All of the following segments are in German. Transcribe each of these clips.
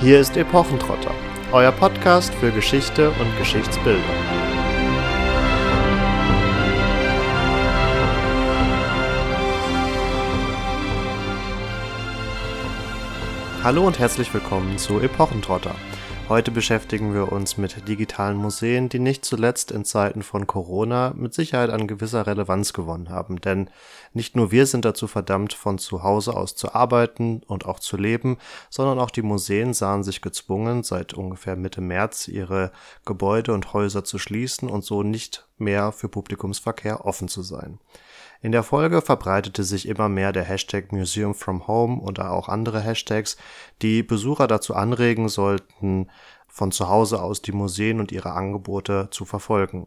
Hier ist Epochentrotter, euer Podcast für Geschichte und Geschichtsbildung. Hallo und herzlich willkommen zu Epochentrotter. Heute beschäftigen wir uns mit digitalen Museen, die nicht zuletzt in Zeiten von Corona mit Sicherheit an gewisser Relevanz gewonnen haben. Denn nicht nur wir sind dazu verdammt, von zu Hause aus zu arbeiten und auch zu leben, sondern auch die Museen sahen sich gezwungen, seit ungefähr Mitte März ihre Gebäude und Häuser zu schließen und so nicht mehr für Publikumsverkehr offen zu sein. In der Folge verbreitete sich immer mehr der Hashtag Museum from Home und auch andere Hashtags, die Besucher dazu anregen sollten, von zu Hause aus die Museen und ihre Angebote zu verfolgen.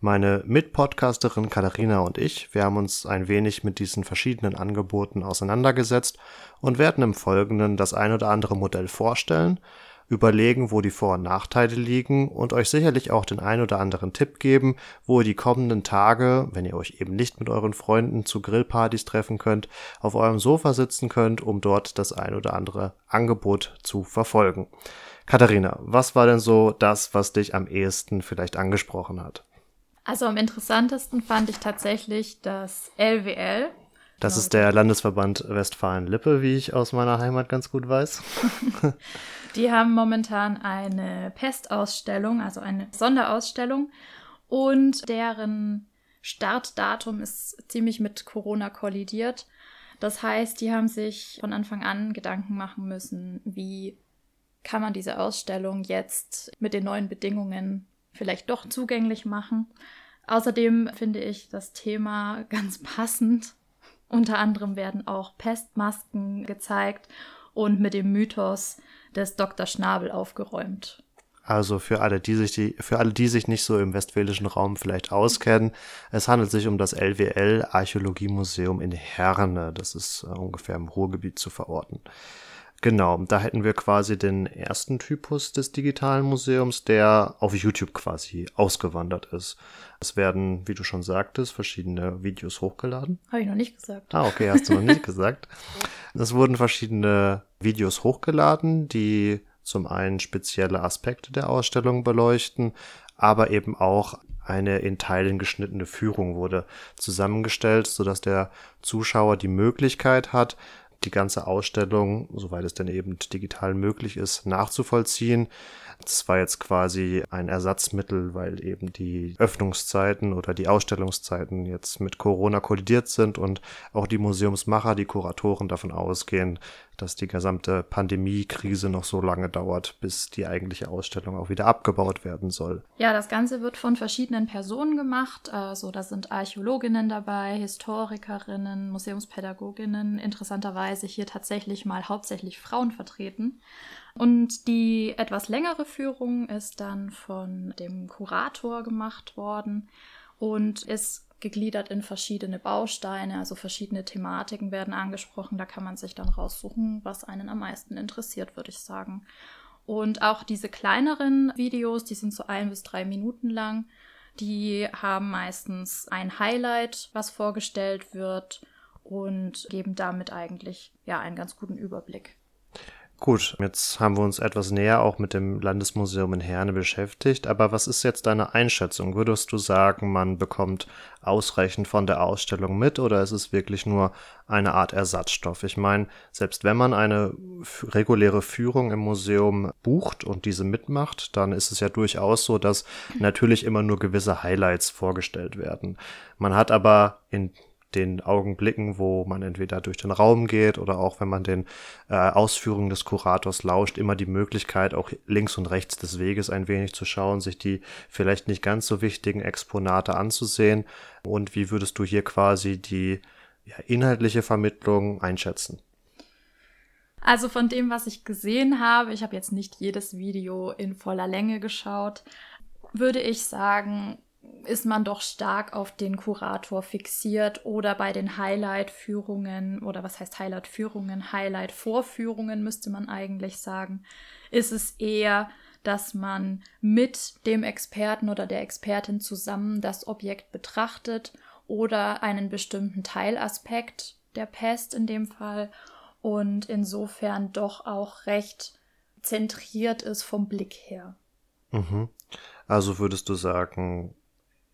Meine Mitpodcasterin Katharina und ich, wir haben uns ein wenig mit diesen verschiedenen Angeboten auseinandergesetzt und werden im Folgenden das ein oder andere Modell vorstellen überlegen, wo die Vor- und Nachteile liegen und euch sicherlich auch den ein oder anderen Tipp geben, wo ihr die kommenden Tage, wenn ihr euch eben nicht mit euren Freunden zu Grillpartys treffen könnt, auf eurem Sofa sitzen könnt, um dort das ein oder andere Angebot zu verfolgen. Katharina, was war denn so das, was dich am ehesten vielleicht angesprochen hat? Also am interessantesten fand ich tatsächlich das LWL, das genau. ist der Landesverband Westfalen-Lippe, wie ich aus meiner Heimat ganz gut weiß. Die haben momentan eine Pestausstellung, also eine Sonderausstellung. Und deren Startdatum ist ziemlich mit Corona kollidiert. Das heißt, die haben sich von Anfang an Gedanken machen müssen, wie kann man diese Ausstellung jetzt mit den neuen Bedingungen vielleicht doch zugänglich machen. Außerdem finde ich das Thema ganz passend, unter anderem werden auch Pestmasken gezeigt und mit dem Mythos des Dr. Schnabel aufgeräumt. Also für alle, die sich die, für alle, die sich nicht so im westfälischen Raum vielleicht auskennen, es handelt sich um das LWL Archäologiemuseum in Herne. Das ist äh, ungefähr im Ruhrgebiet zu verorten. Genau, da hätten wir quasi den ersten Typus des digitalen Museums, der auf YouTube quasi ausgewandert ist. Es werden, wie du schon sagtest, verschiedene Videos hochgeladen. Habe ich noch nicht gesagt. Ah, okay, hast du noch nicht gesagt. Es wurden verschiedene Videos hochgeladen, die zum einen spezielle Aspekte der Ausstellung beleuchten, aber eben auch eine in Teilen geschnittene Führung wurde zusammengestellt, sodass der Zuschauer die Möglichkeit hat, die ganze Ausstellung, soweit es denn eben digital möglich ist, nachzuvollziehen. Das war jetzt quasi ein Ersatzmittel, weil eben die Öffnungszeiten oder die Ausstellungszeiten jetzt mit Corona kollidiert sind und auch die Museumsmacher, die Kuratoren davon ausgehen, dass die gesamte Pandemiekrise noch so lange dauert, bis die eigentliche Ausstellung auch wieder abgebaut werden soll. Ja, das Ganze wird von verschiedenen Personen gemacht. Also da sind Archäologinnen dabei, Historikerinnen, Museumspädagoginnen, interessanterweise hier tatsächlich mal hauptsächlich Frauen vertreten. Und die etwas längere Führung ist dann von dem Kurator gemacht worden und ist gegliedert in verschiedene Bausteine, also verschiedene Thematiken werden angesprochen. Da kann man sich dann raussuchen, was einen am meisten interessiert, würde ich sagen. Und auch diese kleineren Videos, die sind so ein bis drei Minuten lang, die haben meistens ein Highlight, was vorgestellt wird und geben damit eigentlich ja einen ganz guten Überblick. Gut, jetzt haben wir uns etwas näher auch mit dem Landesmuseum in Herne beschäftigt, aber was ist jetzt deine Einschätzung? Würdest du sagen, man bekommt ausreichend von der Ausstellung mit oder ist es wirklich nur eine Art Ersatzstoff? Ich meine, selbst wenn man eine reguläre Führung im Museum bucht und diese mitmacht, dann ist es ja durchaus so, dass natürlich immer nur gewisse Highlights vorgestellt werden. Man hat aber in den Augenblicken, wo man entweder durch den Raum geht oder auch wenn man den äh, Ausführungen des Kurators lauscht, immer die Möglichkeit, auch links und rechts des Weges ein wenig zu schauen, sich die vielleicht nicht ganz so wichtigen Exponate anzusehen. Und wie würdest du hier quasi die ja, inhaltliche Vermittlung einschätzen? Also von dem, was ich gesehen habe, ich habe jetzt nicht jedes Video in voller Länge geschaut, würde ich sagen, ist man doch stark auf den Kurator fixiert oder bei den Highlight-Führungen oder was heißt Highlight-Führungen, Highlight-Vorführungen müsste man eigentlich sagen, ist es eher, dass man mit dem Experten oder der Expertin zusammen das Objekt betrachtet oder einen bestimmten Teilaspekt der Pest in dem Fall und insofern doch auch recht zentriert ist vom Blick her. Mhm. Also würdest du sagen,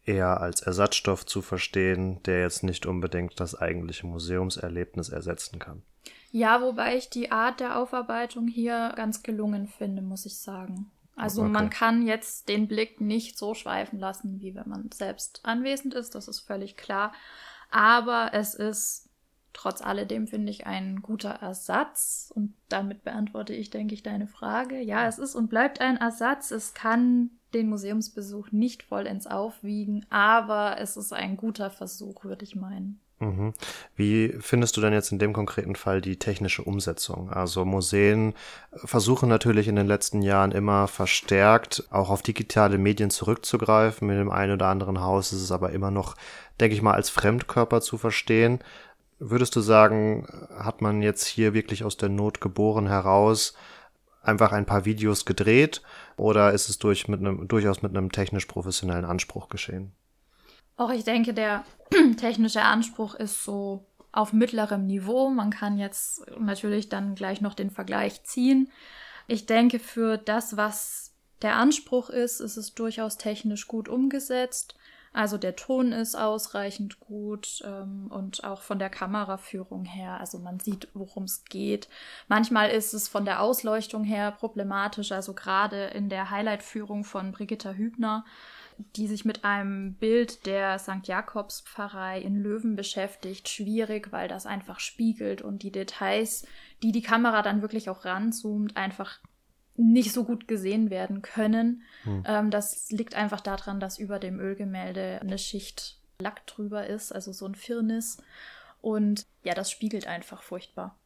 eher als Ersatzstoff zu verstehen, der jetzt nicht unbedingt das eigentliche Museumserlebnis ersetzen kann. Ja, wobei ich die Art der Aufarbeitung hier ganz gelungen finde, muss ich sagen. Also okay. man kann jetzt den Blick nicht so schweifen lassen, wie wenn man selbst anwesend ist, das ist völlig klar. Aber es ist trotz alledem, finde ich, ein guter Ersatz. Und damit beantworte ich, denke ich, deine Frage. Ja, es ist und bleibt ein Ersatz. Es kann den Museumsbesuch nicht vollends aufwiegen, aber es ist ein guter Versuch, würde ich meinen. Mhm. Wie findest du denn jetzt in dem konkreten Fall die technische Umsetzung? Also Museen versuchen natürlich in den letzten Jahren immer verstärkt auch auf digitale Medien zurückzugreifen. Mit dem einen oder anderen Haus ist es aber immer noch, denke ich mal, als Fremdkörper zu verstehen. Würdest du sagen, hat man jetzt hier wirklich aus der Not geboren heraus einfach ein paar Videos gedreht oder ist es durch mit einem, durchaus mit einem technisch professionellen Anspruch geschehen? Auch ich denke, der technische Anspruch ist so auf mittlerem Niveau. Man kann jetzt natürlich dann gleich noch den Vergleich ziehen. Ich denke, für das, was der Anspruch ist, ist es durchaus technisch gut umgesetzt. Also der Ton ist ausreichend gut ähm, und auch von der Kameraführung her, also man sieht, worum es geht. Manchmal ist es von der Ausleuchtung her problematisch, also gerade in der Highlight-Führung von Brigitta Hübner, die sich mit einem Bild der St. Jakobs-Pfarrei in Löwen beschäftigt, schwierig, weil das einfach spiegelt und die Details, die die Kamera dann wirklich auch ranzoomt, einfach nicht so gut gesehen werden können. Hm. Ähm, das liegt einfach daran, dass über dem Ölgemälde eine Schicht Lack drüber ist, also so ein Firnis. Und ja, das spiegelt einfach furchtbar.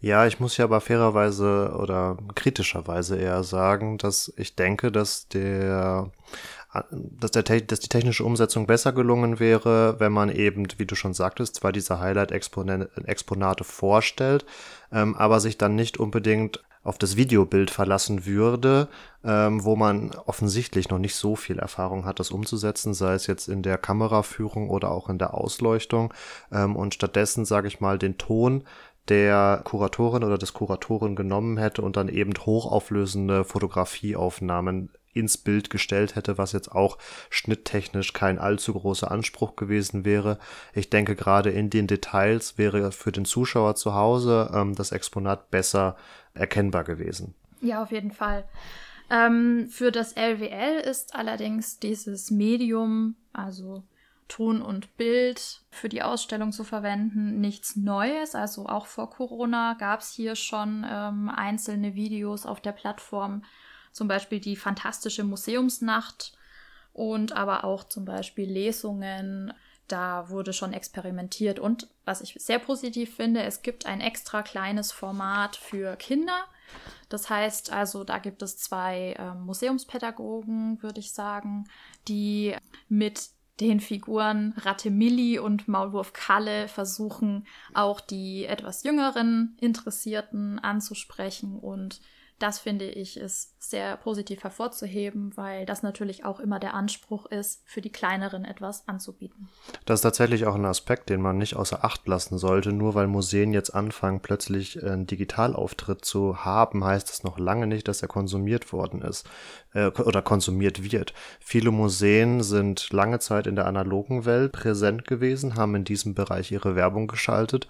Ja, ich muss ja aber fairerweise oder kritischerweise eher sagen, dass ich denke, dass der dass, der, dass die technische Umsetzung besser gelungen wäre, wenn man eben, wie du schon sagtest, zwar diese Highlight-Exponate vorstellt, ähm, aber sich dann nicht unbedingt auf das Videobild verlassen würde, ähm, wo man offensichtlich noch nicht so viel Erfahrung hat, das umzusetzen, sei es jetzt in der Kameraführung oder auch in der Ausleuchtung. Ähm, und stattdessen, sage ich mal, den Ton der Kuratorin oder des Kuratoren genommen hätte und dann eben hochauflösende Fotografieaufnahmen ins Bild gestellt hätte, was jetzt auch schnitttechnisch kein allzu großer Anspruch gewesen wäre. Ich denke, gerade in den Details wäre für den Zuschauer zu Hause ähm, das Exponat besser erkennbar gewesen. Ja, auf jeden Fall. Ähm, für das LWL ist allerdings dieses Medium, also Ton und Bild für die Ausstellung zu verwenden, nichts Neues. Also auch vor Corona gab es hier schon ähm, einzelne Videos auf der Plattform zum Beispiel die fantastische Museumsnacht und aber auch zum Beispiel Lesungen. Da wurde schon experimentiert und was ich sehr positiv finde, es gibt ein extra kleines Format für Kinder. Das heißt also, da gibt es zwei äh, Museumspädagogen, würde ich sagen, die mit den Figuren Ratte Milli und Maulwurf Kalle versuchen, auch die etwas jüngeren Interessierten anzusprechen und das finde ich ist sehr positiv hervorzuheben, weil das natürlich auch immer der Anspruch ist, für die kleineren etwas anzubieten. Das ist tatsächlich auch ein Aspekt, den man nicht außer Acht lassen sollte. Nur weil Museen jetzt anfangen, plötzlich einen Digitalauftritt zu haben, heißt das noch lange nicht, dass er konsumiert worden ist äh, oder konsumiert wird. Viele Museen sind lange Zeit in der analogen Welt präsent gewesen, haben in diesem Bereich ihre Werbung geschaltet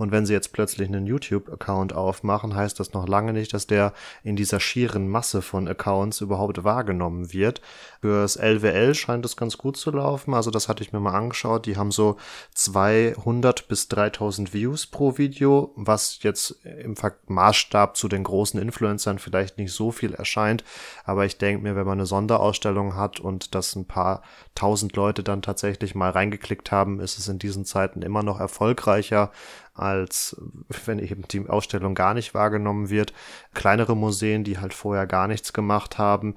und wenn sie jetzt plötzlich einen YouTube-Account aufmachen, heißt das noch lange nicht, dass der in dieser schieren Masse von Accounts überhaupt wahrgenommen wird. Fürs LWL scheint es ganz gut zu laufen. Also das hatte ich mir mal angeschaut. Die haben so 200 bis 3000 Views pro Video, was jetzt im Maßstab zu den großen Influencern vielleicht nicht so viel erscheint. Aber ich denke mir, wenn man eine Sonderausstellung hat und das ein paar tausend Leute dann tatsächlich mal reingeklickt haben, ist es in diesen Zeiten immer noch erfolgreicher als wenn eben die Ausstellung gar nicht wahrgenommen wird. Kleinere Museen, die halt vorher gar nichts gemacht haben,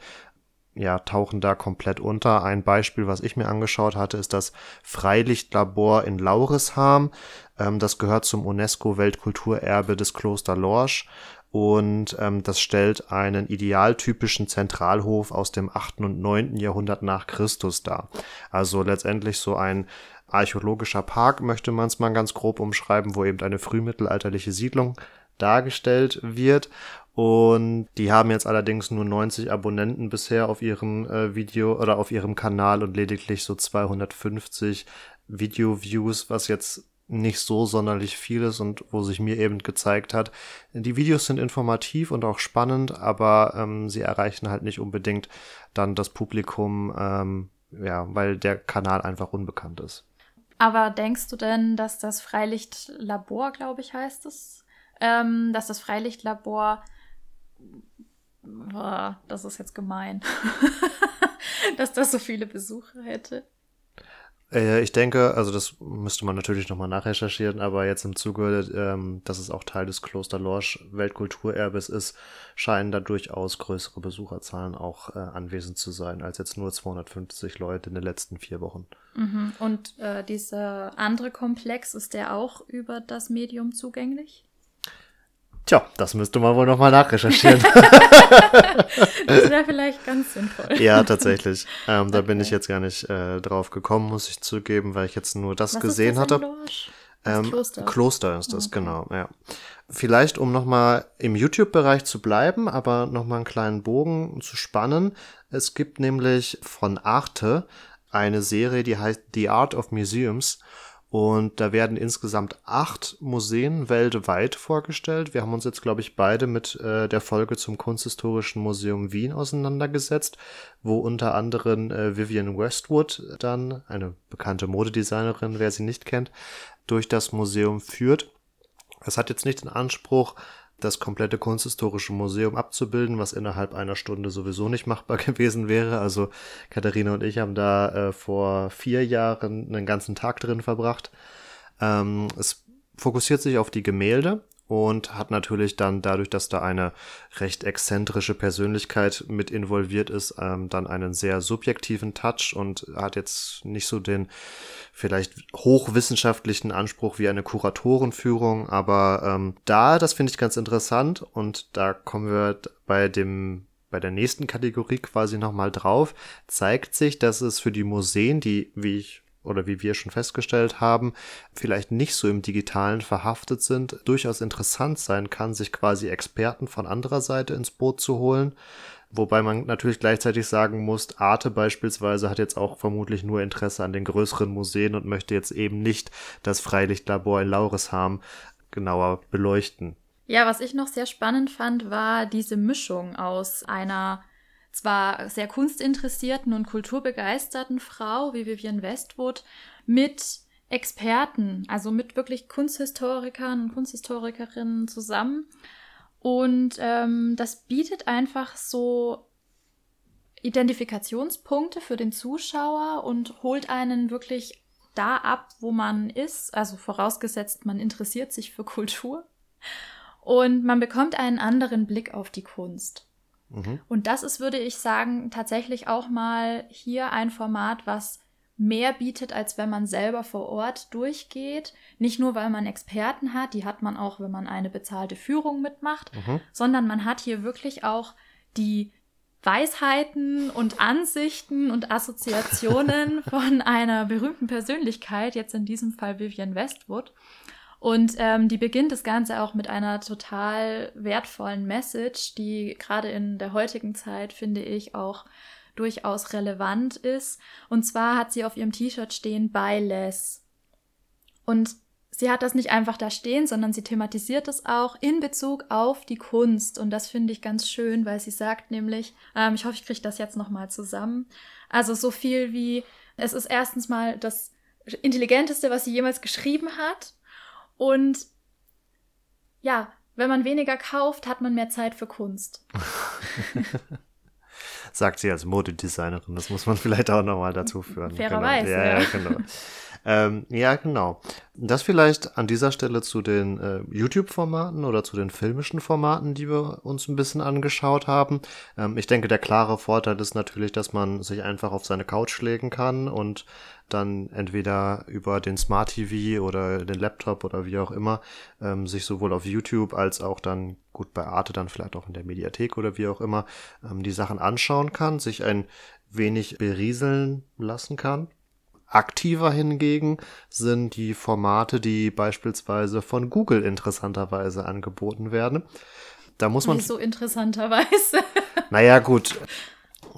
ja, tauchen da komplett unter. Ein Beispiel, was ich mir angeschaut hatte, ist das Freilichtlabor in Laurisharm. Ähm, das gehört zum UNESCO-Weltkulturerbe des Kloster Lorsch und ähm, das stellt einen idealtypischen Zentralhof aus dem 8. und 9. Jahrhundert nach Christus dar. Also letztendlich so ein archäologischer Park, möchte man es mal ganz grob umschreiben, wo eben eine frühmittelalterliche Siedlung dargestellt wird. Und die haben jetzt allerdings nur 90 Abonnenten bisher auf ihrem äh, Video oder auf ihrem Kanal und lediglich so 250 Video-Views, was jetzt nicht so sonderlich viel ist und wo sich mir eben gezeigt hat, die Videos sind informativ und auch spannend, aber ähm, sie erreichen halt nicht unbedingt dann das Publikum, ähm, ja, weil der Kanal einfach unbekannt ist. Aber denkst du denn, dass das Freilichtlabor, glaube ich, heißt es, ähm, dass das Freilichtlabor, oh, das ist jetzt gemein, dass das so viele Besucher hätte? Äh, ich denke, also das müsste man natürlich nochmal nachrecherchieren, aber jetzt im Zuge, ähm, dass es auch Teil des Kloster Lorsch Weltkulturerbes ist, scheinen da durchaus größere Besucherzahlen auch äh, anwesend zu sein, als jetzt nur 250 Leute in den letzten vier Wochen. Mhm. Und äh, dieser andere Komplex, ist der auch über das Medium zugänglich? Tja, das müsste man wohl nochmal nachrecherchieren. das wäre vielleicht ganz sinnvoll. Ja, tatsächlich. Ähm, da okay. bin ich jetzt gar nicht äh, drauf gekommen, muss ich zugeben, weil ich jetzt nur das Was gesehen das hatte. Ähm, Kloster. Kloster ist das, okay. genau, ja. Vielleicht, um nochmal im YouTube-Bereich zu bleiben, aber nochmal einen kleinen Bogen zu spannen. Es gibt nämlich von Arte eine Serie, die heißt The Art of Museums. Und da werden insgesamt acht Museen weltweit vorgestellt. Wir haben uns jetzt, glaube ich, beide mit äh, der Folge zum Kunsthistorischen Museum Wien auseinandergesetzt, wo unter anderem äh, Vivian Westwood dann, eine bekannte Modedesignerin, wer sie nicht kennt, durch das Museum führt. Es hat jetzt nicht den Anspruch, das komplette kunsthistorische Museum abzubilden, was innerhalb einer Stunde sowieso nicht machbar gewesen wäre. Also Katharina und ich haben da äh, vor vier Jahren einen ganzen Tag drin verbracht. Ähm, es fokussiert sich auf die Gemälde und hat natürlich dann dadurch, dass da eine recht exzentrische Persönlichkeit mit involviert ist, ähm, dann einen sehr subjektiven Touch und hat jetzt nicht so den vielleicht hochwissenschaftlichen Anspruch wie eine Kuratorenführung, aber ähm, da, das finde ich ganz interessant und da kommen wir bei dem bei der nächsten Kategorie quasi nochmal drauf, zeigt sich, dass es für die Museen, die, wie ich oder wie wir schon festgestellt haben, vielleicht nicht so im digitalen verhaftet sind, durchaus interessant sein kann, sich quasi Experten von anderer Seite ins Boot zu holen. Wobei man natürlich gleichzeitig sagen muss, Arte beispielsweise hat jetzt auch vermutlich nur Interesse an den größeren Museen und möchte jetzt eben nicht das Freilichtlabor in Lauresharm genauer beleuchten. Ja, was ich noch sehr spannend fand, war diese Mischung aus einer zwar sehr kunstinteressierten und kulturbegeisterten Frau wie Vivian Westwood mit Experten, also mit wirklich Kunsthistorikern und Kunsthistorikerinnen zusammen. Und ähm, das bietet einfach so Identifikationspunkte für den Zuschauer und holt einen wirklich da ab, wo man ist. Also vorausgesetzt, man interessiert sich für Kultur. Und man bekommt einen anderen Blick auf die Kunst. Mhm. Und das ist, würde ich sagen, tatsächlich auch mal hier ein Format, was mehr bietet, als wenn man selber vor Ort durchgeht. Nicht nur, weil man Experten hat, die hat man auch, wenn man eine bezahlte Führung mitmacht, mhm. sondern man hat hier wirklich auch die Weisheiten und Ansichten und Assoziationen von einer berühmten Persönlichkeit, jetzt in diesem Fall Vivian Westwood. Und ähm, die beginnt das Ganze auch mit einer total wertvollen Message, die gerade in der heutigen Zeit, finde ich, auch durchaus relevant ist. Und zwar hat sie auf ihrem T-Shirt stehen by less. Und sie hat das nicht einfach da stehen, sondern sie thematisiert es auch in Bezug auf die Kunst. Und das finde ich ganz schön, weil sie sagt nämlich, ähm, ich hoffe, ich kriege das jetzt nochmal zusammen. Also so viel wie, es ist erstens mal das Intelligenteste, was sie jemals geschrieben hat. Und ja, wenn man weniger kauft, hat man mehr Zeit für Kunst. Sagt sie als Modedesignerin. Das muss man vielleicht auch nochmal dazu führen. Fairerweise. Genau. Ja, ja, genau. Ähm, ja, genau. Das vielleicht an dieser Stelle zu den äh, YouTube-Formaten oder zu den filmischen Formaten, die wir uns ein bisschen angeschaut haben. Ähm, ich denke, der klare Vorteil ist natürlich, dass man sich einfach auf seine Couch legen kann und dann entweder über den Smart TV oder den Laptop oder wie auch immer ähm, sich sowohl auf YouTube als auch dann gut bei Arte dann vielleicht auch in der Mediathek oder wie auch immer ähm, die Sachen anschauen kann, sich ein wenig berieseln lassen kann. Aktiver hingegen sind die Formate, die beispielsweise von Google interessanterweise angeboten werden. Da muss man. Wieso interessanterweise? Naja, gut.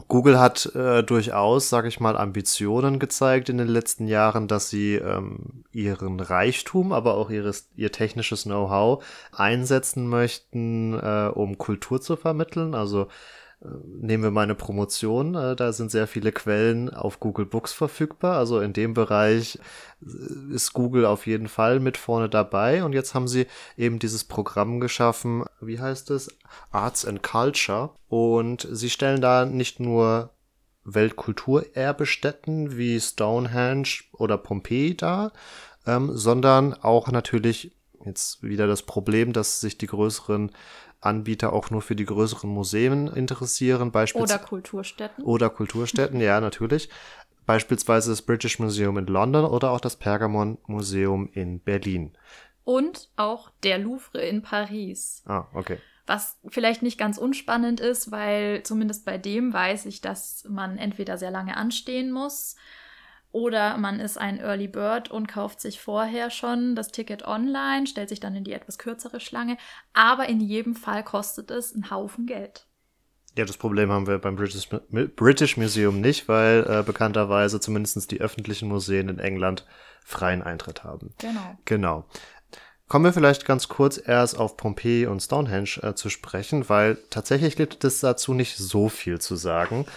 Google hat äh, durchaus, sage ich mal, Ambitionen gezeigt in den letzten Jahren, dass sie ähm, ihren Reichtum, aber auch ihres, ihr technisches Know-how einsetzen möchten, äh, um Kultur zu vermitteln. Also nehmen wir meine Promotion, äh, da sind sehr viele Quellen auf Google Books verfügbar. Also in dem Bereich äh, ist Google auf jeden Fall mit vorne dabei. Und jetzt haben sie eben dieses Programm geschaffen, wie heißt es? Arts and Culture. Und sie stellen da nicht nur Weltkulturerbestätten wie Stonehenge oder Pompeji dar, ähm, sondern auch natürlich jetzt wieder das Problem, dass sich die größeren Anbieter auch nur für die größeren Museen interessieren. Beispielsweise oder Kulturstätten. Oder Kulturstätten, ja, natürlich. Beispielsweise das British Museum in London oder auch das Pergamon Museum in Berlin. Und auch der Louvre in Paris. Ah, okay. Was vielleicht nicht ganz unspannend ist, weil zumindest bei dem weiß ich, dass man entweder sehr lange anstehen muss oder man ist ein Early Bird und kauft sich vorher schon das Ticket online, stellt sich dann in die etwas kürzere Schlange. Aber in jedem Fall kostet es einen Haufen Geld. Ja, das Problem haben wir beim British, British Museum nicht, weil äh, bekannterweise zumindest die öffentlichen Museen in England freien Eintritt haben. Genau. Genau. Kommen wir vielleicht ganz kurz erst auf Pompeji und Stonehenge äh, zu sprechen, weil tatsächlich gibt es dazu nicht so viel zu sagen.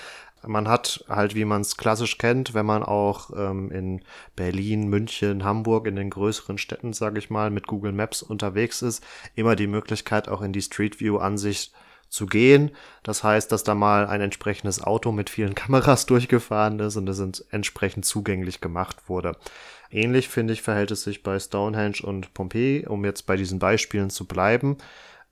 Man hat halt, wie man es klassisch kennt, wenn man auch ähm, in Berlin, München, Hamburg, in den größeren Städten, sage ich mal, mit Google Maps unterwegs ist, immer die Möglichkeit, auch in die Street View-Ansicht zu gehen. Das heißt, dass da mal ein entsprechendes Auto mit vielen Kameras durchgefahren ist und es entsprechend zugänglich gemacht wurde. Ähnlich, finde ich, verhält es sich bei Stonehenge und Pompeji, um jetzt bei diesen Beispielen zu bleiben.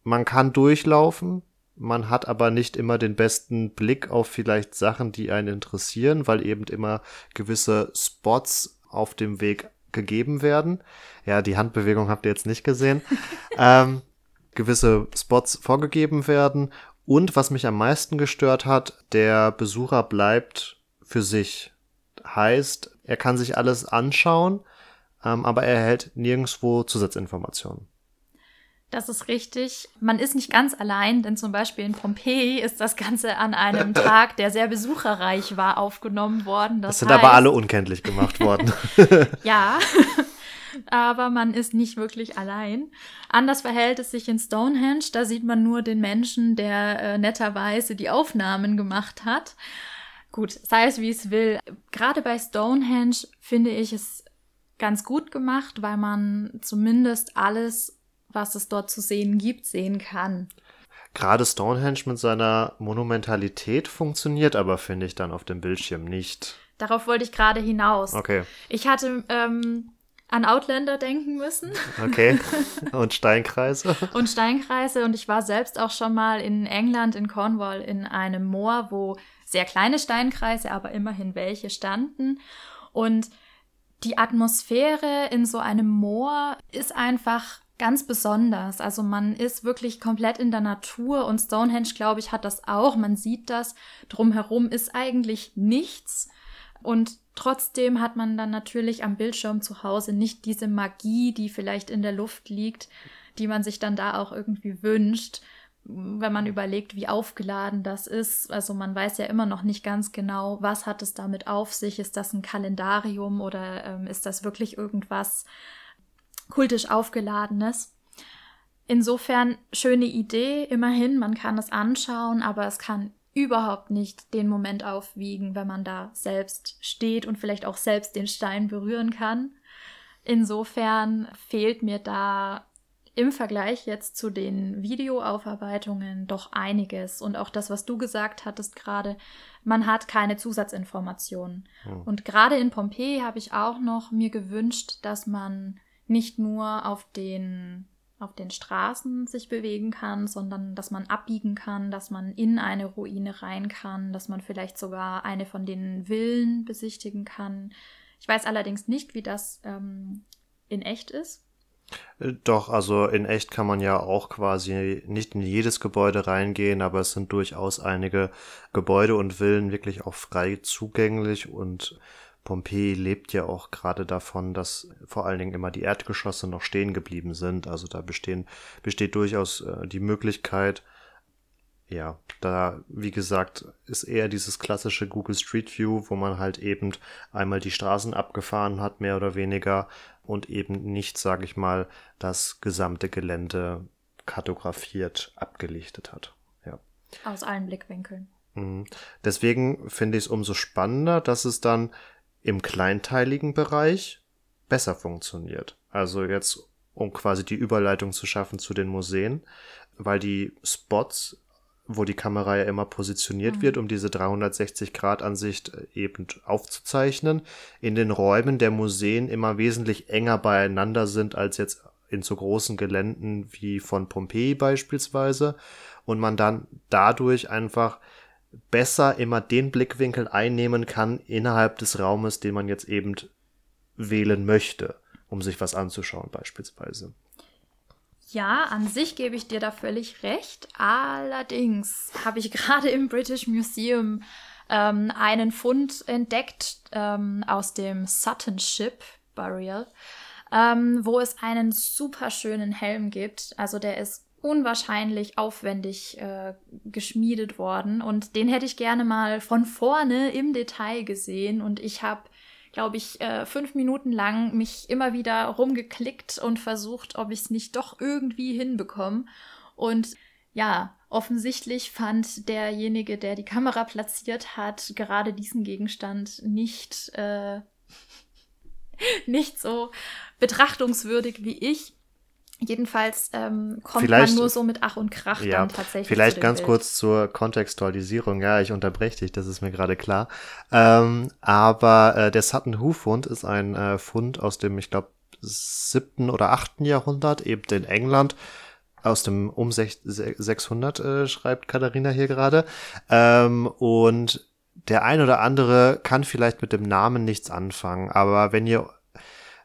Man kann durchlaufen, man hat aber nicht immer den besten Blick auf vielleicht Sachen, die einen interessieren, weil eben immer gewisse Spots auf dem Weg gegeben werden. Ja, die Handbewegung habt ihr jetzt nicht gesehen. ähm, gewisse Spots vorgegeben werden. Und was mich am meisten gestört hat, der Besucher bleibt für sich. Heißt, er kann sich alles anschauen, ähm, aber er erhält nirgendwo Zusatzinformationen. Das ist richtig. Man ist nicht ganz allein, denn zum Beispiel in Pompeji ist das Ganze an einem Tag, der sehr besucherreich war, aufgenommen worden. Das, das sind heißt, aber alle unkenntlich gemacht worden. ja, aber man ist nicht wirklich allein. Anders verhält es sich in Stonehenge. Da sieht man nur den Menschen, der äh, netterweise die Aufnahmen gemacht hat. Gut, sei es wie es will. Gerade bei Stonehenge finde ich es ganz gut gemacht, weil man zumindest alles was es dort zu sehen gibt, sehen kann. Gerade Stonehenge mit seiner Monumentalität funktioniert aber, finde ich, dann auf dem Bildschirm nicht. Darauf wollte ich gerade hinaus. Okay. Ich hatte ähm, an Outlander denken müssen. Okay. Und Steinkreise. und Steinkreise. Und ich war selbst auch schon mal in England, in Cornwall, in einem Moor, wo sehr kleine Steinkreise, aber immerhin welche standen. Und die Atmosphäre in so einem Moor ist einfach ganz besonders. Also man ist wirklich komplett in der Natur und Stonehenge, glaube ich, hat das auch. Man sieht das. Drumherum ist eigentlich nichts. Und trotzdem hat man dann natürlich am Bildschirm zu Hause nicht diese Magie, die vielleicht in der Luft liegt, die man sich dann da auch irgendwie wünscht, wenn man überlegt, wie aufgeladen das ist. Also man weiß ja immer noch nicht ganz genau, was hat es damit auf sich. Ist das ein Kalendarium oder ähm, ist das wirklich irgendwas, kultisch aufgeladenes. Insofern schöne Idee, immerhin, man kann es anschauen, aber es kann überhaupt nicht den Moment aufwiegen, wenn man da selbst steht und vielleicht auch selbst den Stein berühren kann. Insofern fehlt mir da im Vergleich jetzt zu den Videoaufarbeitungen doch einiges. Und auch das, was du gesagt hattest gerade, man hat keine Zusatzinformationen. Hm. Und gerade in Pompeji habe ich auch noch mir gewünscht, dass man nicht nur auf den auf den Straßen sich bewegen kann, sondern dass man abbiegen kann, dass man in eine Ruine rein kann, dass man vielleicht sogar eine von den Villen besichtigen kann. Ich weiß allerdings nicht, wie das ähm, in echt ist. Äh, doch, also in echt kann man ja auch quasi nicht in jedes Gebäude reingehen, aber es sind durchaus einige Gebäude und Villen wirklich auch frei zugänglich und Pompeji lebt ja auch gerade davon, dass vor allen Dingen immer die Erdgeschosse noch stehen geblieben sind. Also da bestehen, besteht durchaus äh, die Möglichkeit, ja, da, wie gesagt, ist eher dieses klassische Google Street View, wo man halt eben einmal die Straßen abgefahren hat, mehr oder weniger, und eben nicht, sage ich mal, das gesamte Gelände kartografiert abgelichtet hat. Ja. Aus allen Blickwinkeln. Mhm. Deswegen finde ich es umso spannender, dass es dann im kleinteiligen Bereich besser funktioniert. Also jetzt, um quasi die Überleitung zu schaffen zu den Museen, weil die Spots wo die Kamera ja immer positioniert mhm. wird, um diese 360-Grad-Ansicht äh, eben aufzuzeichnen, in den Räumen der Museen immer wesentlich enger beieinander sind als jetzt in so großen Geländen wie von Pompeji beispielsweise und man dann dadurch einfach besser immer den Blickwinkel einnehmen kann innerhalb des Raumes, den man jetzt eben wählen möchte, um sich was anzuschauen beispielsweise. Ja, an sich gebe ich dir da völlig recht. Allerdings habe ich gerade im British Museum ähm, einen Fund entdeckt ähm, aus dem Sutton Ship Burial, ähm, wo es einen super schönen Helm gibt. Also der ist unwahrscheinlich aufwendig äh, geschmiedet worden und den hätte ich gerne mal von vorne im Detail gesehen und ich habe glaube ich, äh, fünf Minuten lang mich immer wieder rumgeklickt und versucht, ob ich es nicht doch irgendwie hinbekomme. Und ja, offensichtlich fand derjenige, der die Kamera platziert hat, gerade diesen Gegenstand nicht, äh, nicht so betrachtungswürdig wie ich. Jedenfalls ähm, kommt vielleicht, man nur so mit Ach und Krach ja, dann tatsächlich. Vielleicht ganz Bild. kurz zur Kontextualisierung. Ja, ich unterbreche dich, das ist mir gerade klar. Ähm, aber äh, der Sutton Hoo Fund ist ein äh, Fund aus dem, ich glaube, siebten oder achten Jahrhundert, eben in England. Aus dem um 600 äh, schreibt Katharina hier gerade. Ähm, und der ein oder andere kann vielleicht mit dem Namen nichts anfangen, aber wenn ihr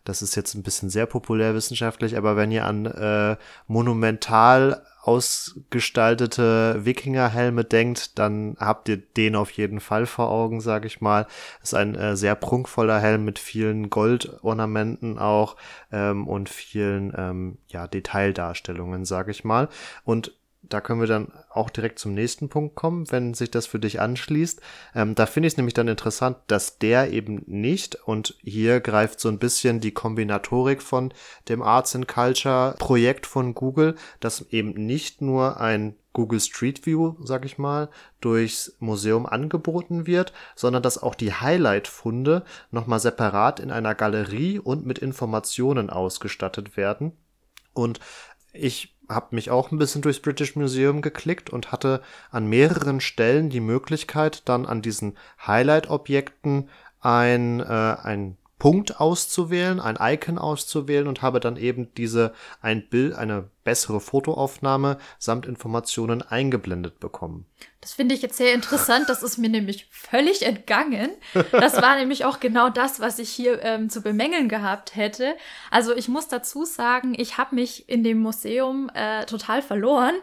das ist jetzt ein bisschen sehr populärwissenschaftlich, aber wenn ihr an äh, monumental ausgestaltete Wikingerhelme denkt, dann habt ihr den auf jeden Fall vor Augen, sage ich mal. Ist ein äh, sehr prunkvoller Helm mit vielen Goldornamenten auch ähm, und vielen ähm, ja, Detaildarstellungen, sage ich mal. Und da können wir dann auch direkt zum nächsten Punkt kommen, wenn sich das für dich anschließt. Ähm, da finde ich es nämlich dann interessant, dass der eben nicht, und hier greift so ein bisschen die Kombinatorik von dem Arts and Culture Projekt von Google, dass eben nicht nur ein Google Street View, sag ich mal, durchs Museum angeboten wird, sondern dass auch die Highlight-Funde nochmal separat in einer Galerie und mit Informationen ausgestattet werden. Und ich habe mich auch ein bisschen durchs British Museum geklickt und hatte an mehreren Stellen die Möglichkeit, dann an diesen Highlight-Objekten ein, äh, ein Punkt auszuwählen, ein Icon auszuwählen und habe dann eben diese ein Bild, eine bessere Fotoaufnahme samt Informationen eingeblendet bekommen. Das finde ich jetzt sehr interessant. Das ist mir nämlich völlig entgangen. Das war nämlich auch genau das, was ich hier ähm, zu bemängeln gehabt hätte. Also ich muss dazu sagen, ich habe mich in dem Museum äh, total verloren.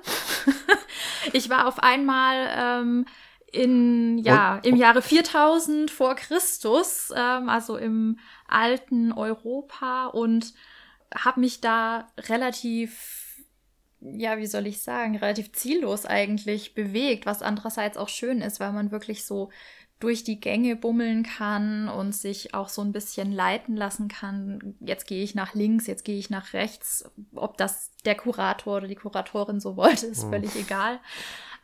ich war auf einmal ähm, in, ja, und, im Jahre 4000 vor Christus, ähm, also im alten Europa und habe mich da relativ, ja, wie soll ich sagen, relativ ziellos eigentlich bewegt, was andererseits auch schön ist, weil man wirklich so durch die Gänge bummeln kann und sich auch so ein bisschen leiten lassen kann. Jetzt gehe ich nach links, jetzt gehe ich nach rechts. Ob das der Kurator oder die Kuratorin so wollte, ist hm. völlig egal.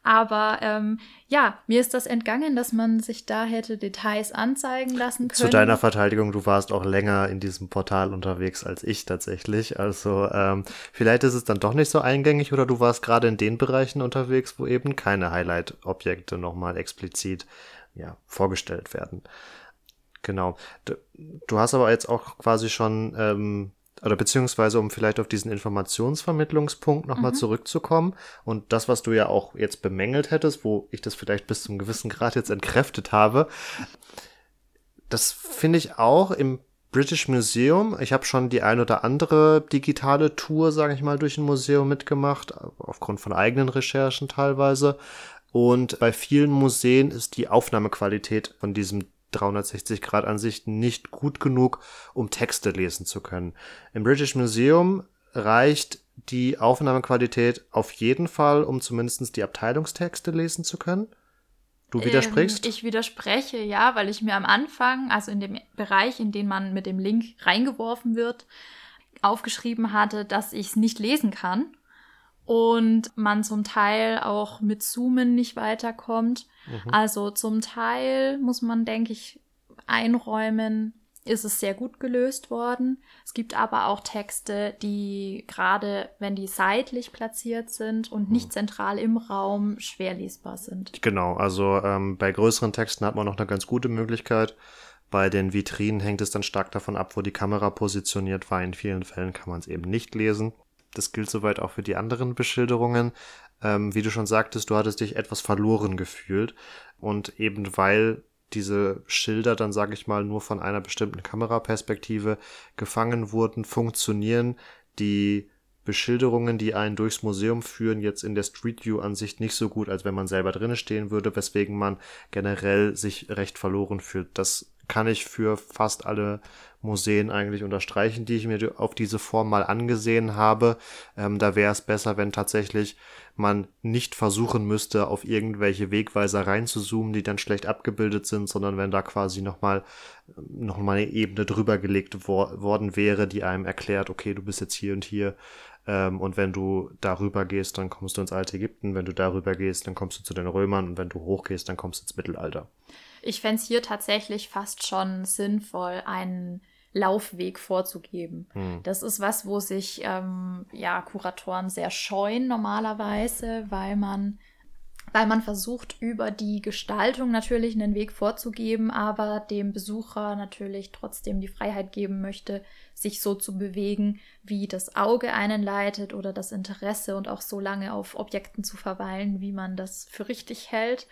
Aber ähm, ja, mir ist das entgangen, dass man sich da hätte Details anzeigen lassen können. Zu deiner Verteidigung, du warst auch länger in diesem Portal unterwegs als ich tatsächlich. Also ähm, vielleicht ist es dann doch nicht so eingängig oder du warst gerade in den Bereichen unterwegs, wo eben keine Highlight-Objekte nochmal explizit ja, vorgestellt werden. Genau. Du, hast aber jetzt auch quasi schon ähm, oder beziehungsweise um vielleicht auf diesen Informationsvermittlungspunkt nochmal mhm. zurückzukommen und das, was du ja auch jetzt bemängelt hättest, wo ich das vielleicht bis zum gewissen Grad jetzt entkräftet habe, das finde ich auch im British Museum. Ich habe schon die ein oder andere digitale Tour, sage ich mal, durch ein Museum mitgemacht, aufgrund von eigenen Recherchen teilweise. Und bei vielen Museen ist die Aufnahmequalität von diesem 360-Grad-Ansichten nicht gut genug, um Texte lesen zu können. Im British Museum reicht die Aufnahmequalität auf jeden Fall, um zumindest die Abteilungstexte lesen zu können. Du ähm, widersprichst? Ähm, ich widerspreche, ja, weil ich mir am Anfang, also in dem Bereich, in den man mit dem Link reingeworfen wird, aufgeschrieben hatte, dass ich es nicht lesen kann und man zum Teil auch mit Zoomen nicht weiterkommt. Mhm. Also zum Teil muss man, denke ich, einräumen, ist es sehr gut gelöst worden. Es gibt aber auch Texte, die gerade, wenn die seitlich platziert sind und nicht mhm. zentral im Raum, schwer lesbar sind. Genau, also ähm, bei größeren Texten hat man noch eine ganz gute Möglichkeit. Bei den Vitrinen hängt es dann stark davon ab, wo die Kamera positioniert war. In vielen Fällen kann man es eben nicht lesen. Das gilt soweit auch für die anderen Beschilderungen. Ähm, wie du schon sagtest, du hattest dich etwas verloren gefühlt. Und eben weil diese Schilder dann, sage ich mal, nur von einer bestimmten Kameraperspektive gefangen wurden, funktionieren die Beschilderungen, die einen durchs Museum führen, jetzt in der Street View Ansicht nicht so gut, als wenn man selber drinnen stehen würde, weswegen man generell sich recht verloren fühlt. Das kann ich für fast alle Museen eigentlich unterstreichen, die ich mir auf diese Form mal angesehen habe. Ähm, da wäre es besser, wenn tatsächlich man nicht versuchen müsste, auf irgendwelche Wegweiser reinzuzoomen, die dann schlecht abgebildet sind, sondern wenn da quasi nochmal noch mal eine Ebene drüber gelegt wor worden wäre, die einem erklärt, okay, du bist jetzt hier und hier. Ähm, und wenn du darüber gehst, dann kommst du ins alte Ägypten. Wenn du darüber gehst, dann kommst du zu den Römern. Und wenn du hochgehst, dann kommst du ins Mittelalter. Ich fände es hier tatsächlich fast schon sinnvoll, einen Laufweg vorzugeben. Hm. Das ist was, wo sich ähm, ja Kuratoren sehr scheuen normalerweise, weil man weil man versucht, über die Gestaltung natürlich einen Weg vorzugeben, aber dem Besucher natürlich trotzdem die Freiheit geben möchte, sich so zu bewegen, wie das Auge einen leitet oder das Interesse und auch so lange auf Objekten zu verweilen, wie man das für richtig hält.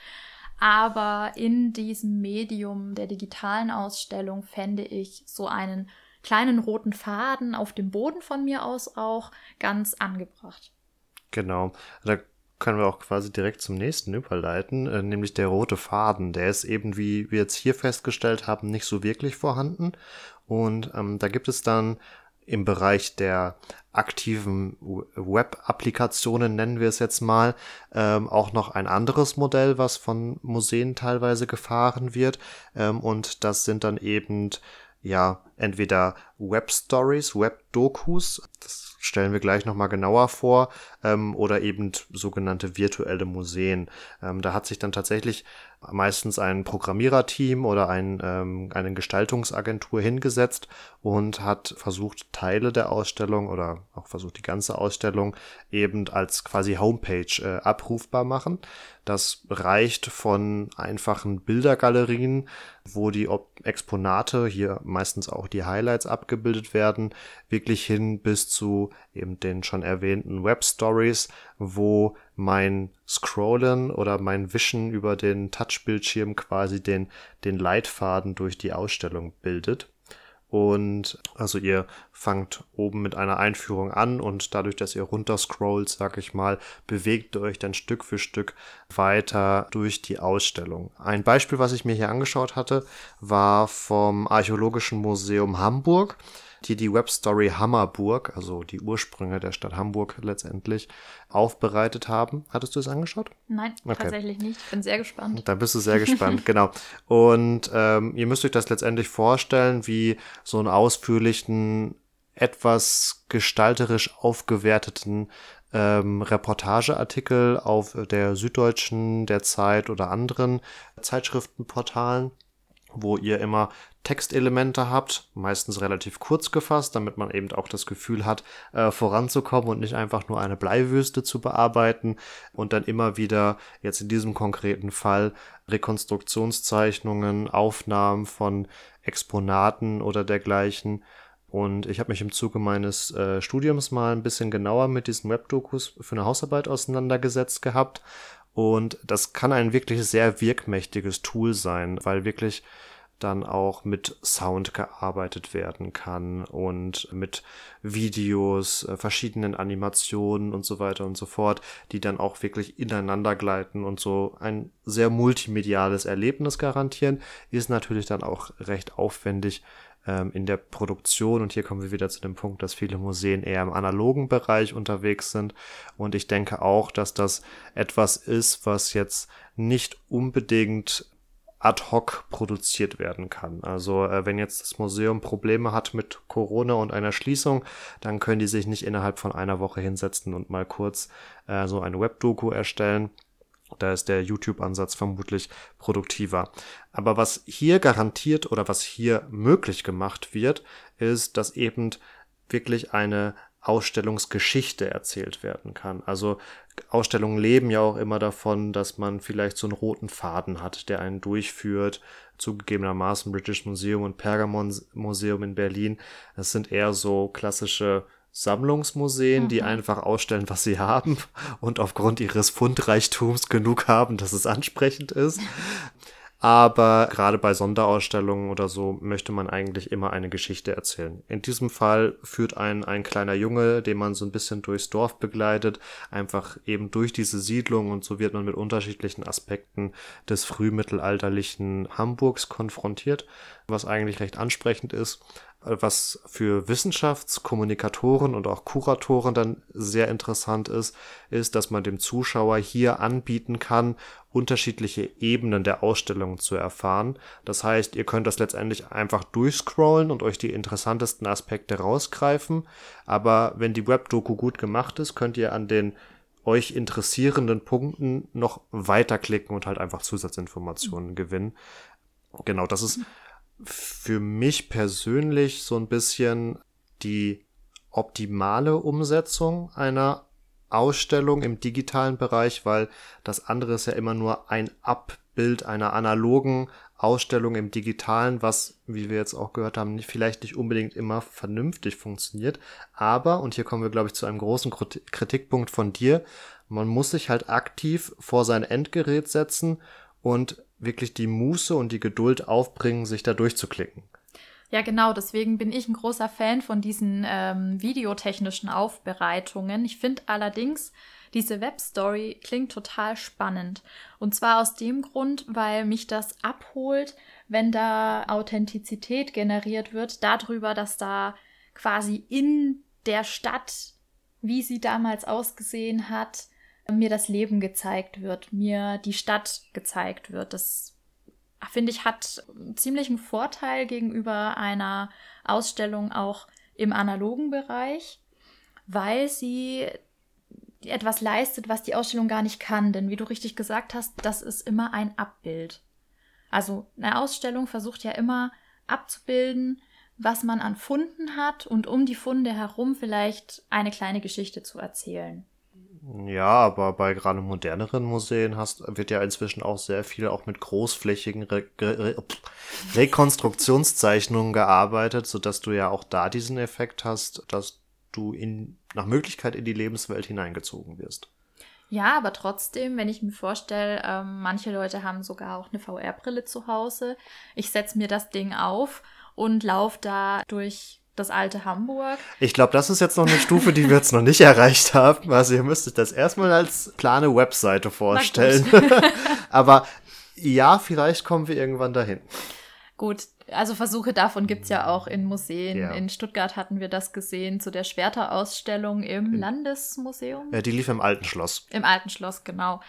Aber in diesem Medium der digitalen Ausstellung fände ich so einen kleinen roten Faden auf dem Boden von mir aus auch ganz angebracht. Genau. Da können wir auch quasi direkt zum nächsten überleiten, äh, nämlich der rote Faden. Der ist eben, wie wir jetzt hier festgestellt haben, nicht so wirklich vorhanden. Und ähm, da gibt es dann im Bereich der aktiven Web-Applikationen, nennen wir es jetzt mal, ähm, auch noch ein anderes Modell, was von Museen teilweise gefahren wird. Ähm, und das sind dann eben, ja, entweder Web-Stories, Web-Dokus, das stellen wir gleich nochmal genauer vor, ähm, oder eben sogenannte virtuelle Museen. Ähm, da hat sich dann tatsächlich meistens ein Programmiererteam oder ein, ähm, eine Gestaltungsagentur hingesetzt und hat versucht, Teile der Ausstellung oder auch versucht, die ganze Ausstellung eben als quasi Homepage äh, abrufbar machen. Das reicht von einfachen Bildergalerien, wo die Exponate, hier meistens auch die Highlights abgebildet werden, wirklich hin bis zu eben den schon erwähnten Web Stories, wo mein Scrollen oder mein Wischen über den Touchbildschirm quasi den, den Leitfaden durch die Ausstellung bildet. Und also ihr fangt oben mit einer Einführung an und dadurch, dass ihr runterscrollt, sag ich mal, bewegt ihr euch dann Stück für Stück weiter durch die Ausstellung. Ein Beispiel, was ich mir hier angeschaut hatte, war vom Archäologischen Museum Hamburg die die Webstory Hammerburg, also die Ursprünge der Stadt Hamburg letztendlich, aufbereitet haben. Hattest du es angeschaut? Nein, okay. tatsächlich nicht. Ich bin sehr gespannt. Da bist du sehr gespannt, genau. Und ähm, ihr müsst euch das letztendlich vorstellen, wie so einen ausführlichen, etwas gestalterisch aufgewerteten ähm, Reportageartikel auf der Süddeutschen, der Zeit oder anderen Zeitschriftenportalen wo ihr immer Textelemente habt, meistens relativ kurz gefasst, damit man eben auch das Gefühl hat, äh, voranzukommen und nicht einfach nur eine Bleiwüste zu bearbeiten und dann immer wieder, jetzt in diesem konkreten Fall, Rekonstruktionszeichnungen, Aufnahmen von Exponaten oder dergleichen. Und ich habe mich im Zuge meines äh, Studiums mal ein bisschen genauer mit diesen Webdokus für eine Hausarbeit auseinandergesetzt gehabt. Und das kann ein wirklich sehr wirkmächtiges Tool sein, weil wirklich dann auch mit Sound gearbeitet werden kann und mit Videos, äh, verschiedenen Animationen und so weiter und so fort, die dann auch wirklich ineinander gleiten und so ein sehr multimediales Erlebnis garantieren, ist natürlich dann auch recht aufwendig ähm, in der Produktion. Und hier kommen wir wieder zu dem Punkt, dass viele Museen eher im analogen Bereich unterwegs sind. Und ich denke auch, dass das etwas ist, was jetzt nicht unbedingt ad hoc produziert werden kann. Also äh, wenn jetzt das Museum Probleme hat mit Corona und einer Schließung, dann können die sich nicht innerhalb von einer Woche hinsetzen und mal kurz äh, so eine Webdoku erstellen. Da ist der YouTube-Ansatz vermutlich produktiver. Aber was hier garantiert oder was hier möglich gemacht wird, ist, dass eben wirklich eine Ausstellungsgeschichte erzählt werden kann. Also Ausstellungen leben ja auch immer davon, dass man vielleicht so einen roten Faden hat, der einen durchführt. Zugegebenermaßen British Museum und Pergamon Museum in Berlin. Das sind eher so klassische Sammlungsmuseen, mhm. die einfach ausstellen, was sie haben und aufgrund ihres Fundreichtums genug haben, dass es ansprechend ist. Aber gerade bei Sonderausstellungen oder so möchte man eigentlich immer eine Geschichte erzählen. In diesem Fall führt ein, ein kleiner Junge, den man so ein bisschen durchs Dorf begleitet, einfach eben durch diese Siedlung und so wird man mit unterschiedlichen Aspekten des frühmittelalterlichen Hamburgs konfrontiert, was eigentlich recht ansprechend ist was für Wissenschaftskommunikatoren und auch Kuratoren dann sehr interessant ist, ist, dass man dem Zuschauer hier anbieten kann, unterschiedliche Ebenen der Ausstellung zu erfahren. Das heißt, ihr könnt das letztendlich einfach durchscrollen und euch die interessantesten Aspekte rausgreifen. Aber wenn die Webdoku gut gemacht ist, könnt ihr an den euch interessierenden Punkten noch weiterklicken und halt einfach Zusatzinformationen gewinnen. Genau, das ist für mich persönlich so ein bisschen die optimale Umsetzung einer Ausstellung im digitalen Bereich, weil das andere ist ja immer nur ein Abbild einer analogen Ausstellung im digitalen, was, wie wir jetzt auch gehört haben, nicht, vielleicht nicht unbedingt immer vernünftig funktioniert. Aber, und hier kommen wir, glaube ich, zu einem großen Kritikpunkt von dir, man muss sich halt aktiv vor sein Endgerät setzen und wirklich die Muße und die Geduld aufbringen, sich da durchzuklicken. Ja, genau. Deswegen bin ich ein großer Fan von diesen ähm, videotechnischen Aufbereitungen. Ich finde allerdings, diese Webstory klingt total spannend. Und zwar aus dem Grund, weil mich das abholt, wenn da Authentizität generiert wird, darüber, dass da quasi in der Stadt, wie sie damals ausgesehen hat, mir das Leben gezeigt wird, mir die Stadt gezeigt wird. Das finde ich hat ziemlich einen Vorteil gegenüber einer Ausstellung auch im analogen Bereich, weil sie etwas leistet, was die Ausstellung gar nicht kann. Denn wie du richtig gesagt hast, das ist immer ein Abbild. Also eine Ausstellung versucht ja immer abzubilden, was man an Funden hat und um die Funde herum vielleicht eine kleine Geschichte zu erzählen. Ja, aber bei gerade moderneren Museen hast, wird ja inzwischen auch sehr viel auch mit großflächigen Re Re Rekonstruktionszeichnungen gearbeitet, sodass du ja auch da diesen Effekt hast, dass du in, nach Möglichkeit in die Lebenswelt hineingezogen wirst. Ja, aber trotzdem, wenn ich mir vorstelle, ähm, manche Leute haben sogar auch eine VR-Brille zu Hause. Ich setze mir das Ding auf und laufe da durch das alte Hamburg. Ich glaube, das ist jetzt noch eine Stufe, die wir jetzt noch nicht erreicht haben. Also ihr müsst euch das erstmal als plane Webseite vorstellen. Aber ja, vielleicht kommen wir irgendwann dahin. Gut, also Versuche davon gibt es ja auch in Museen. Ja. In Stuttgart hatten wir das gesehen zu der Schwerterausstellung im Landesmuseum. Ja, die lief im Alten Schloss. Im Alten Schloss, genau.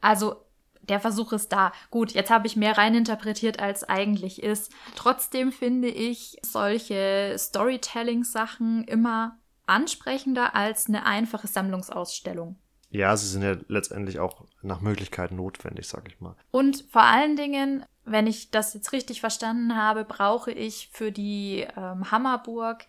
Also der Versuch ist da. Gut, jetzt habe ich mehr reininterpretiert, als eigentlich ist. Trotzdem finde ich solche Storytelling-Sachen immer ansprechender als eine einfache Sammlungsausstellung. Ja, sie sind ja letztendlich auch nach Möglichkeit notwendig, sag ich mal. Und vor allen Dingen, wenn ich das jetzt richtig verstanden habe, brauche ich für die ähm, Hammerburg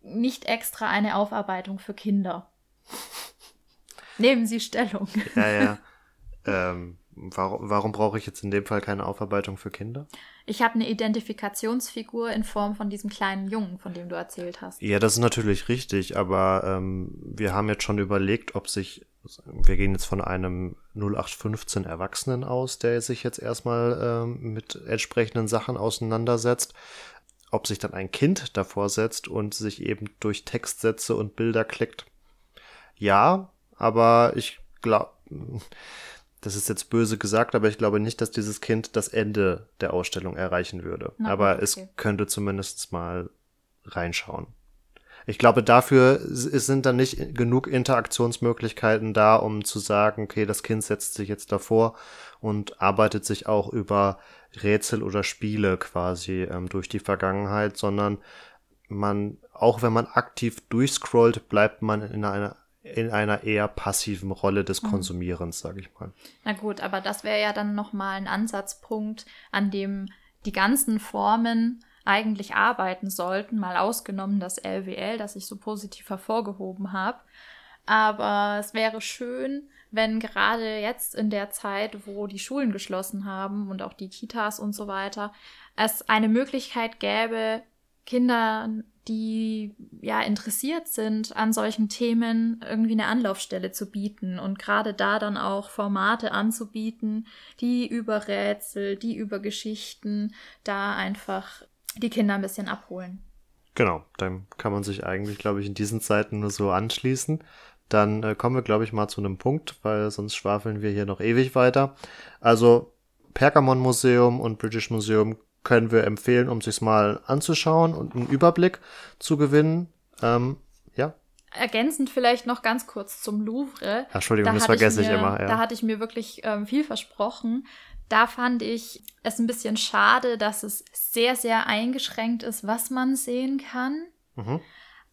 nicht extra eine Aufarbeitung für Kinder. Nehmen Sie Stellung. Ja, ja. ähm, Warum, warum brauche ich jetzt in dem Fall keine Aufarbeitung für Kinder? Ich habe eine Identifikationsfigur in Form von diesem kleinen Jungen, von dem du erzählt hast. Ja, das ist natürlich richtig, aber ähm, wir haben jetzt schon überlegt, ob sich wir gehen jetzt von einem 0815 Erwachsenen aus, der sich jetzt erstmal ähm, mit entsprechenden Sachen auseinandersetzt. Ob sich dann ein Kind davor setzt und sich eben durch Textsätze und Bilder klickt. Ja, aber ich glaube, das ist jetzt böse gesagt, aber ich glaube nicht, dass dieses Kind das Ende der Ausstellung erreichen würde. Na, aber okay. es könnte zumindest mal reinschauen. Ich glaube, dafür sind dann nicht genug Interaktionsmöglichkeiten da, um zu sagen, okay, das Kind setzt sich jetzt davor und arbeitet sich auch über Rätsel oder Spiele quasi ähm, durch die Vergangenheit, sondern man, auch wenn man aktiv durchscrollt, bleibt man in einer in einer eher passiven Rolle des mhm. Konsumierens, sage ich mal. Na gut, aber das wäre ja dann nochmal ein Ansatzpunkt, an dem die ganzen Formen eigentlich arbeiten sollten, mal ausgenommen das LWL, das ich so positiv hervorgehoben habe. Aber es wäre schön, wenn gerade jetzt in der Zeit, wo die Schulen geschlossen haben und auch die Kitas und so weiter, es eine Möglichkeit gäbe, Kindern, die ja interessiert sind an solchen Themen, irgendwie eine Anlaufstelle zu bieten und gerade da dann auch Formate anzubieten, die über Rätsel, die über Geschichten da einfach die Kinder ein bisschen abholen. Genau, dann kann man sich eigentlich, glaube ich, in diesen Zeiten nur so anschließen. Dann äh, kommen wir, glaube ich, mal zu einem Punkt, weil sonst schwafeln wir hier noch ewig weiter. Also Pergamon Museum und British Museum können wir empfehlen, um sich's mal anzuschauen und einen Überblick zu gewinnen. Ähm, ja. Ergänzend vielleicht noch ganz kurz zum Louvre. Entschuldigung, da das vergesse ich, mir, ich immer. Ja. Da hatte ich mir wirklich ähm, viel versprochen. Da fand ich es ein bisschen schade, dass es sehr, sehr eingeschränkt ist, was man sehen kann. Mhm.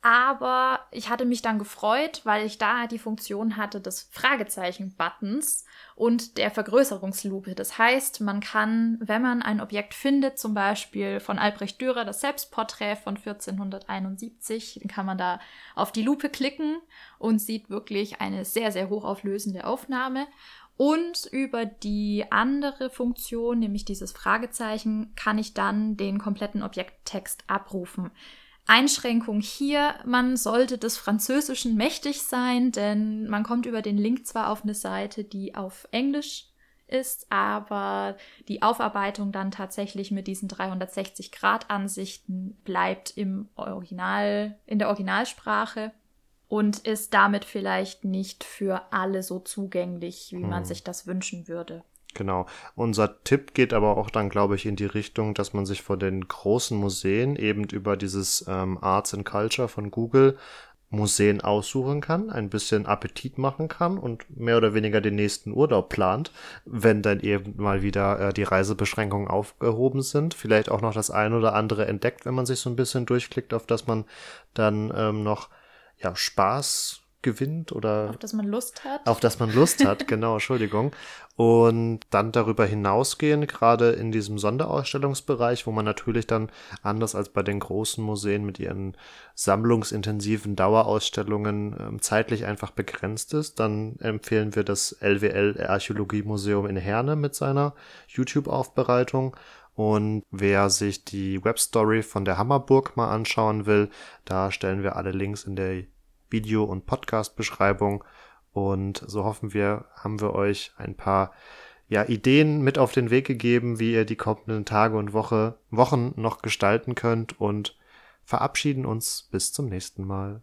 Aber ich hatte mich dann gefreut, weil ich da die Funktion hatte des Fragezeichen-Buttons und der Vergrößerungslupe. Das heißt, man kann, wenn man ein Objekt findet, zum Beispiel von Albrecht Dürer, das Selbstporträt von 1471, dann kann man da auf die Lupe klicken und sieht wirklich eine sehr, sehr hochauflösende Aufnahme. Und über die andere Funktion, nämlich dieses Fragezeichen, kann ich dann den kompletten Objekttext abrufen. Einschränkung hier, man sollte des Französischen mächtig sein, denn man kommt über den Link zwar auf eine Seite, die auf Englisch ist, aber die Aufarbeitung dann tatsächlich mit diesen 360 Grad Ansichten bleibt im Original, in der Originalsprache und ist damit vielleicht nicht für alle so zugänglich, wie hm. man sich das wünschen würde. Genau. Unser Tipp geht aber auch dann, glaube ich, in die Richtung, dass man sich vor den großen Museen eben über dieses ähm, Arts and Culture von Google Museen aussuchen kann, ein bisschen Appetit machen kann und mehr oder weniger den nächsten Urlaub plant, wenn dann eben mal wieder äh, die Reisebeschränkungen aufgehoben sind. Vielleicht auch noch das ein oder andere entdeckt, wenn man sich so ein bisschen durchklickt, auf das man dann ähm, noch ja, Spaß gewinnt oder auf das man Lust hat. Auf das man Lust hat, genau, Entschuldigung. Und dann darüber hinausgehen, gerade in diesem Sonderausstellungsbereich, wo man natürlich dann anders als bei den großen Museen mit ihren sammlungsintensiven Dauerausstellungen äh, zeitlich einfach begrenzt ist, dann empfehlen wir das LWL Archäologiemuseum in Herne mit seiner YouTube-Aufbereitung. Und wer sich die Webstory von der Hammerburg mal anschauen will, da stellen wir alle Links in der Video- und Podcast-Beschreibung. Und so hoffen wir, haben wir euch ein paar ja, Ideen mit auf den Weg gegeben, wie ihr die kommenden Tage und Woche, Wochen noch gestalten könnt und verabschieden uns bis zum nächsten Mal.